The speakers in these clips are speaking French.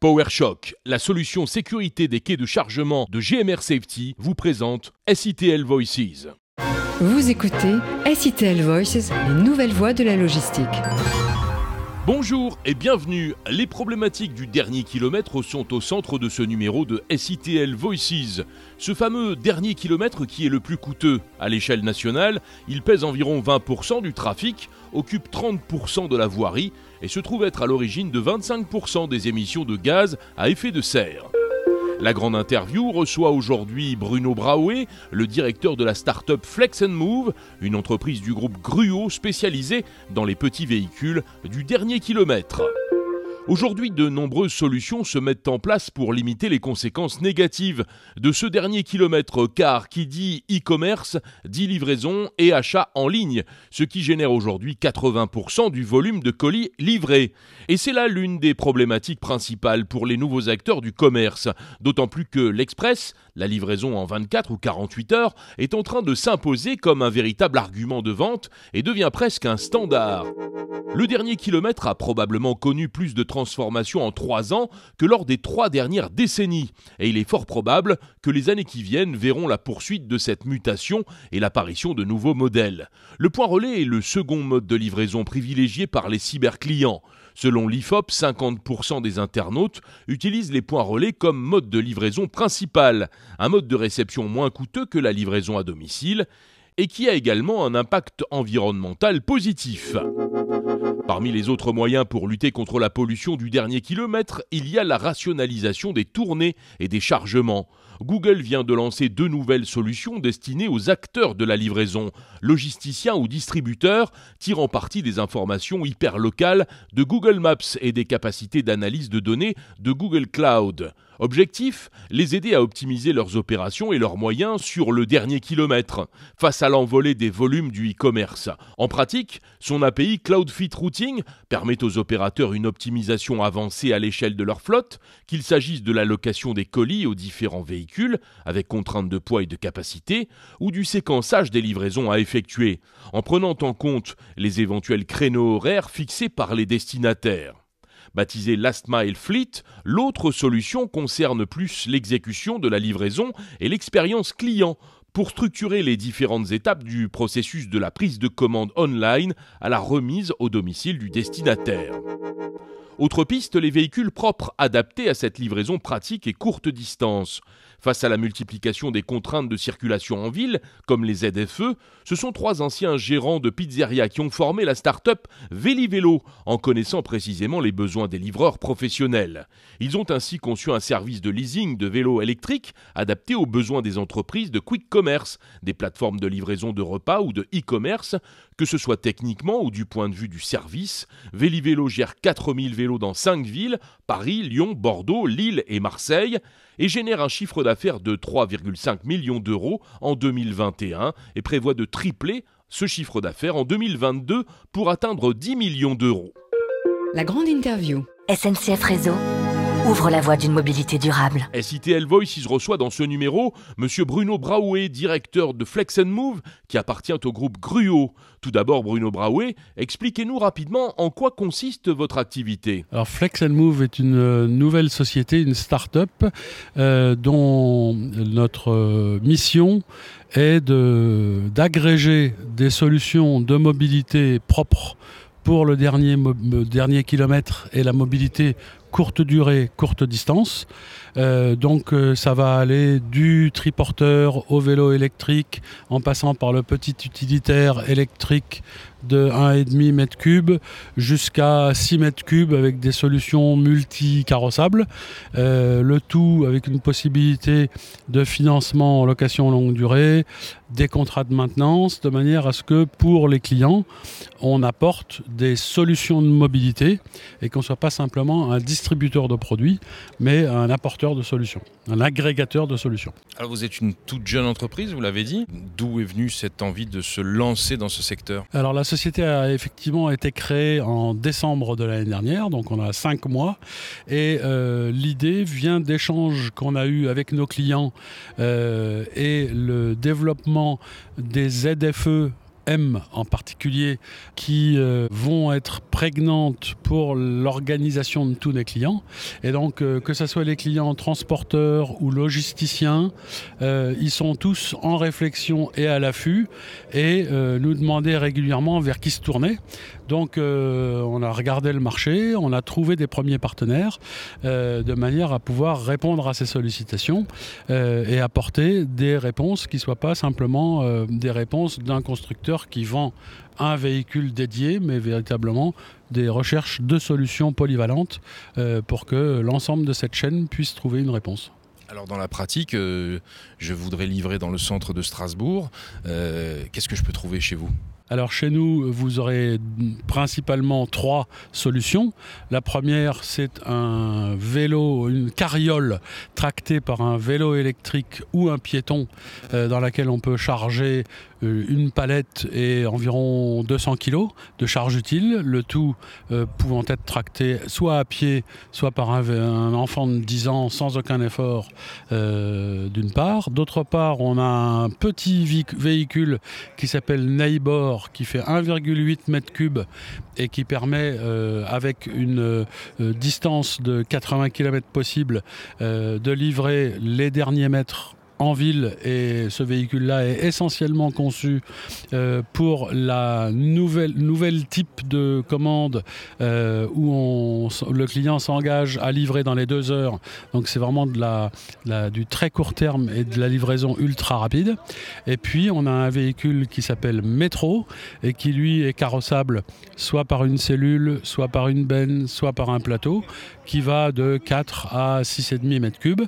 PowerShock, la solution sécurité des quais de chargement de GMR Safety, vous présente SITL Voices. Vous écoutez SITL Voices, les nouvelles voies de la logistique. Bonjour et bienvenue. Les problématiques du dernier kilomètre sont au centre de ce numéro de SITL Voices. Ce fameux dernier kilomètre qui est le plus coûteux. À l'échelle nationale, il pèse environ 20% du trafic, occupe 30% de la voirie et se trouve être à l'origine de 25% des émissions de gaz à effet de serre. La grande interview reçoit aujourd'hui Bruno Braoué, le directeur de la start-up Flex Move, une entreprise du groupe Gruo spécialisée dans les petits véhicules du dernier kilomètre. Aujourd'hui, de nombreuses solutions se mettent en place pour limiter les conséquences négatives de ce dernier kilomètre, car qui dit e-commerce dit livraison et achat en ligne, ce qui génère aujourd'hui 80% du volume de colis livrés. Et c'est là l'une des problématiques principales pour les nouveaux acteurs du commerce, d'autant plus que l'express, la livraison en 24 ou 48 heures, est en train de s'imposer comme un véritable argument de vente et devient presque un standard. Le dernier kilomètre a probablement connu plus de transformations en trois ans que lors des trois dernières décennies, et il est fort probable que les années qui viennent verront la poursuite de cette mutation et l'apparition de nouveaux modèles. Le point relais est le second mode de livraison privilégié par les cyberclients. Selon l'IFOP, 50% des internautes utilisent les points relais comme mode de livraison principal, un mode de réception moins coûteux que la livraison à domicile, et qui a également un impact environnemental positif. Parmi les autres moyens pour lutter contre la pollution du dernier kilomètre, il y a la rationalisation des tournées et des chargements. Google vient de lancer deux nouvelles solutions destinées aux acteurs de la livraison, logisticiens ou distributeurs, tirant parti des informations hyper locales de Google Maps et des capacités d'analyse de données de Google Cloud. Objectif? Les aider à optimiser leurs opérations et leurs moyens sur le dernier kilomètre, face à l'envolée des volumes du e-commerce. En pratique, son API CloudFit Routing permet aux opérateurs une optimisation avancée à l'échelle de leur flotte, qu'il s'agisse de l'allocation des colis aux différents véhicules, avec contraintes de poids et de capacité, ou du séquençage des livraisons à effectuer, en prenant en compte les éventuels créneaux horaires fixés par les destinataires. Baptisé Last Mile Fleet, l'autre solution concerne plus l'exécution de la livraison et l'expérience client pour structurer les différentes étapes du processus de la prise de commande online à la remise au domicile du destinataire. Autre piste, les véhicules propres adaptés à cette livraison pratique et courte distance. Face à la multiplication des contraintes de circulation en ville, comme les ZFE, ce sont trois anciens gérants de pizzeria qui ont formé la start-up Vélo, en connaissant précisément les besoins des livreurs professionnels. Ils ont ainsi conçu un service de leasing de vélos électriques adapté aux besoins des entreprises de quick commerce, des plateformes de livraison de repas ou de e-commerce, que ce soit techniquement ou du point de vue du service. Gère 4000 vélos dans 5 villes, Paris, Lyon, Bordeaux, Lille et Marseille, et génère un chiffre d'affaires de 3,5 millions d'euros en 2021 et prévoit de tripler ce chiffre d'affaires en 2022 pour atteindre 10 millions d'euros. La grande interview. SNCF Réseau ouvre la voie d'une mobilité durable. SITL Voice reçoit dans ce numéro M. Bruno Braoué, directeur de Flex Move, qui appartient au groupe Gruo. Tout d'abord, Bruno Braoué, expliquez-nous rapidement en quoi consiste votre activité. Alors Flex Move est une euh, nouvelle société, une start-up, euh, dont notre euh, mission est d'agréger des solutions de mobilité propres pour le dernier, kilomètre et la mobilité courte durée, courte distance. Euh, donc euh, ça va aller du triporteur au vélo électrique en passant par le petit utilitaire électrique de 1,5 m3 jusqu'à 6 m3 avec des solutions multi-carrossables. Euh, le tout avec une possibilité de financement en location longue durée, des contrats de maintenance, de manière à ce que pour les clients, on apporte des solutions de mobilité et qu'on ne soit pas simplement un distributeur de produits, mais un apporteur de solutions, un agrégateur de solutions. Alors vous êtes une toute jeune entreprise, vous l'avez dit. D'où est venue cette envie de se lancer dans ce secteur? Alors la société a effectivement été créée en décembre de l'année dernière, donc on a cinq mois. Et euh, l'idée vient d'échanges qu'on a eu avec nos clients euh, et le développement des ZFE M en particulier, qui euh, vont être prégnantes pour l'organisation de tous les clients. Et donc, euh, que ce soit les clients transporteurs ou logisticiens, euh, ils sont tous en réflexion et à l'affût et nous demandaient régulièrement vers qui se tourner. Donc, on a regardé le marché, on a trouvé des premiers partenaires de manière à pouvoir répondre à ces sollicitations et apporter des réponses qui ne soient pas simplement des réponses d'un constructeur qui vend un véhicule dédié, mais véritablement des recherches de solutions polyvalentes euh, pour que l'ensemble de cette chaîne puisse trouver une réponse. Alors dans la pratique, euh, je voudrais livrer dans le centre de Strasbourg. Euh, qu'est-ce que je peux trouver chez vous? Alors chez nous, vous aurez principalement trois solutions. La première, c'est un vélo, une carriole tractée par un vélo électrique ou un piéton dans laquelle on peut charger euh, une palette et environ 200 kg de charge utile, le tout euh, pouvant être tracté soit à pied, soit par un, enfant de 10 ans sans aucun effort euh, d'une part. D'autre part, on a un petit véhicule qui s'appelle Neighbor qui fait 1,8 m3 et qui permet, avec une distance de 80 km possible, de livrer les derniers mètres en ville et ce véhicule-là est essentiellement conçu euh, pour la nouvelle, nouvelle type de commande euh, où on, le client s'engage à livrer dans les deux heures. Donc c'est vraiment de la, du très court terme et de la livraison ultra rapide. Et puis on a un véhicule qui s'appelle Métro et qui lui est carrossable soit par une cellule, soit par une benne, soit par un plateau qui va de 4 à 6,5 mètres cubes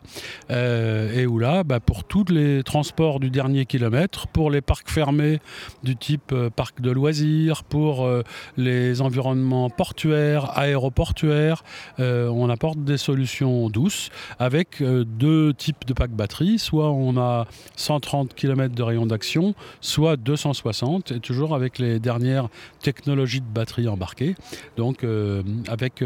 euh, et où là, bah, pour tous les transports du dernier kilomètre, pour les parcs fermés du type euh, parc de loisirs, pour euh, les environnements portuaires, aéroportuaires, on apporte des solutions douces avec deux types de packs batterie. Soit on a 130 km de rayon d'action, soit 260 et toujours avec les dernières technologies de batterie embarquées. Donc avec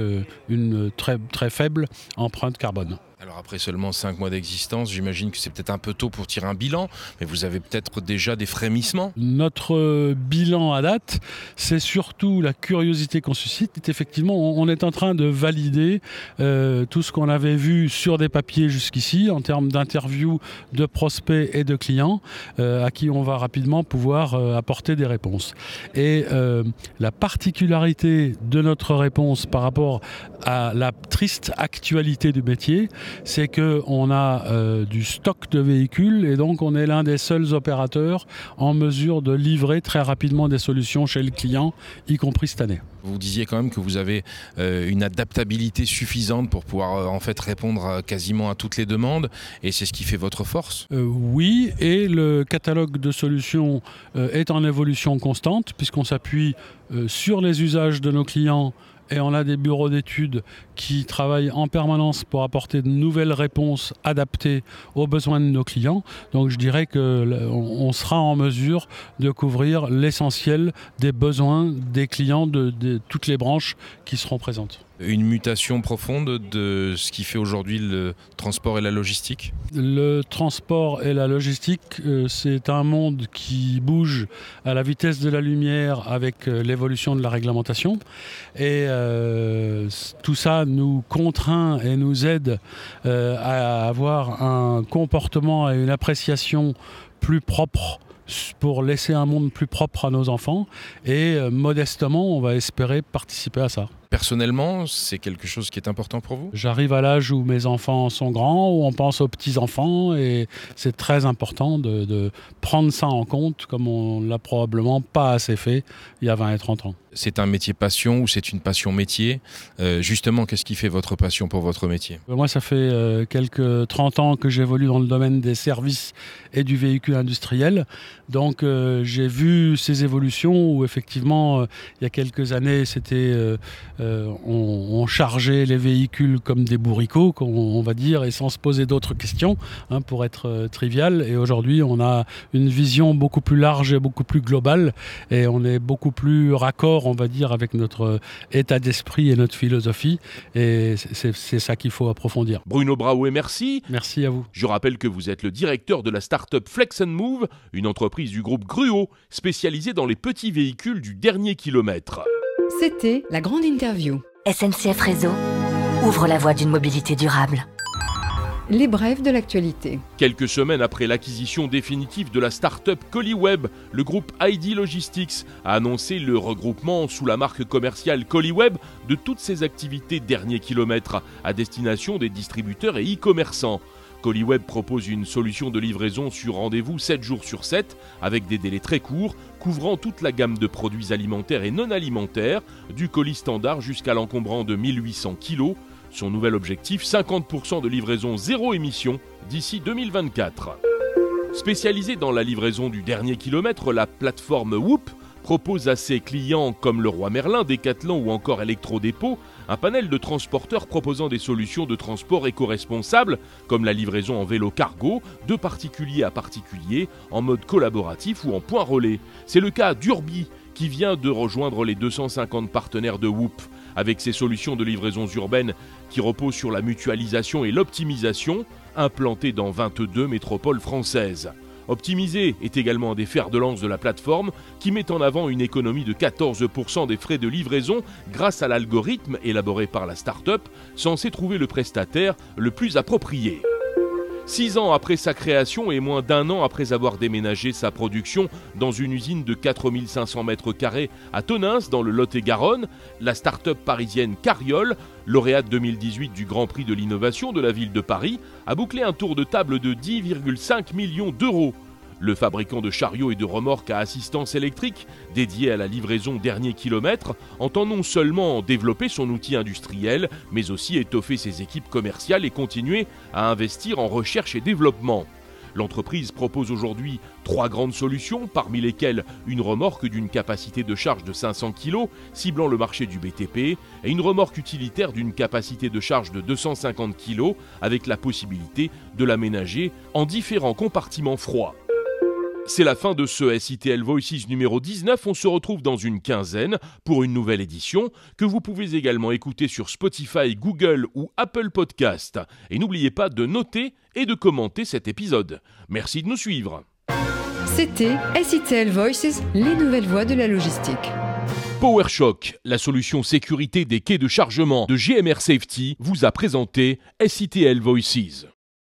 une très très faible empreinte carbone. Alors après seulement 5 mois d'existence, j'imagine que c'est peut-être un peu tôt pour tirer un bilan, mais vous avez peut-être déjà des frémissements Notre euh, bilan à date, c'est surtout la curiosité qu'on suscite. Effectivement, on est en train de valider euh, tout ce qu'on avait vu sur des papiers jusqu'ici en termes d'interviews de prospects et de clients euh, à qui on va rapidement pouvoir apporter des réponses. Et la particularité de notre réponse par rapport à la triste actualité du métier, c'est qu'on a euh, du stock de véhicules et donc on est l'un des seuls opérateurs en mesure de livrer très rapidement des solutions chez le client, y compris cette année. Vous disiez quand même que vous avez euh, une adaptabilité suffisante pour pouvoir euh, en fait répondre quasiment à toutes les demandes et c'est ce qui fait votre force Oui, et le catalogue de solutions est en évolution constante puisqu'on s'appuie sur les usages de nos clients et on a des bureaux d'études qui travaillent en permanence pour apporter de nouvelles réponses adaptées aux besoins de nos clients. Donc je dirais qu'on sera en mesure de couvrir l'essentiel des besoins des clients de, de toutes les branches qui seront présentes une mutation profonde de ce qui fait aujourd'hui le transport et la logistique Le transport et la logistique, euh, c'est un monde qui bouge à la vitesse de la lumière avec euh, l'évolution de la réglementation. Et euh, tout ça nous contraint et nous aide à avoir un comportement et une appréciation plus propre pour laisser un monde plus propre à nos enfants. Et modestement, on va espérer participer à ça. Personnellement, c'est quelque chose qui est important pour vous? J'arrive à l'âge où mes enfants sont grands, où on pense aux petits-enfants, et c'est très important de, prendre ça en compte, comme on l'a probablement pas assez fait il y a 20 et 30 ans. C'est un métier passion ou c'est une passion métier? Euh, Justement, qu'est-ce qui fait votre passion pour votre métier? Moi, ça fait euh, quelques 30 ans que j'évolue dans le domaine des services et du véhicule industriel. Donc, euh, j'ai vu ces évolutions où, effectivement, il y a quelques années, c'était on, chargeait les véhicules comme des bourricots, on, va dire, et sans se poser d'autres questions, hein, pour être trivial. Et aujourd'hui, on a une vision beaucoup plus large et beaucoup plus globale, et on est beaucoup plus raccord, on va dire, avec notre état d'esprit et notre philosophie. Et c'est ça qu'il faut approfondir. Bruno Braouet, merci. Merci à vous. Je rappelle que vous êtes le directeur de la start-up Flex Move, une entreprise du groupe Gruo, spécialisée dans les petits véhicules du dernier kilomètre. C'était la grande interview. SNCF Réseau ouvre la voie d'une mobilité durable les brèves de l'actualité. Quelques semaines après l'acquisition définitive de la start-up Colliweb, le groupe ID Logistics a annoncé le regroupement sous la marque commerciale Colliweb de toutes ses activités dernier kilomètre à destination des distributeurs et e-commerçants. Colliweb propose une solution de livraison sur rendez-vous 7 jours sur 7 avec des délais très courts couvrant toute la gamme de produits alimentaires et non alimentaires, du colis standard jusqu'à l'encombrant de 1800 kg son nouvel objectif, 50% de livraison zéro émission d'ici 2024. Spécialisée dans la livraison du dernier kilomètre, la plateforme Whoop propose à ses clients comme le Roi Merlin, Decathlon ou encore Electrodépôt un panel de transporteurs proposant des solutions de transport éco-responsables comme la livraison en vélo cargo de particulier à particulier en mode collaboratif ou en point relais. C'est le cas d'Urbi qui vient de rejoindre les 250 partenaires de Whoop avec ses solutions de livraison urbaines qui reposent sur la mutualisation et l'optimisation, implantées dans 22 métropoles françaises. Optimiser est également un des fers de lance de la plateforme qui met en avant une économie de 14% des frais de livraison grâce à l'algorithme élaboré par la start-up censé trouver le prestataire le plus approprié. Six ans après sa création et moins d'un an après avoir déménagé sa production dans une usine de 4500 mètres carrés à Tonins, dans le Lot-et-Garonne, la start-up parisienne Cariole, lauréate 2018 du Grand Prix de l'innovation de la ville de Paris, a bouclé un tour de table de 10,5 millions d'euros le fabricant de chariots et de remorques à assistance électrique, dédié à la livraison dernier kilomètre, entend non seulement développer son outil industriel, mais aussi étoffer ses équipes commerciales et continuer à investir en recherche et développement. L'entreprise propose aujourd'hui trois grandes solutions, parmi lesquelles une remorque d'une capacité de charge de 500 kg, ciblant le marché du BTP, et une remorque utilitaire d'une capacité de charge de 250 kg, avec la possibilité de l'aménager en différents compartiments froids. C'est la fin de ce SITL Voices numéro 19. On se retrouve dans une quinzaine pour une nouvelle édition que vous pouvez également écouter sur Spotify, Google ou Apple Podcast. Et n'oubliez pas de noter et de commenter cet épisode. Merci de nous suivre. C'était SITL Voices, les nouvelles voies de la logistique. PowerShock, la solution sécurité des quais de chargement de GMR Safety, vous a présenté SITL Voices.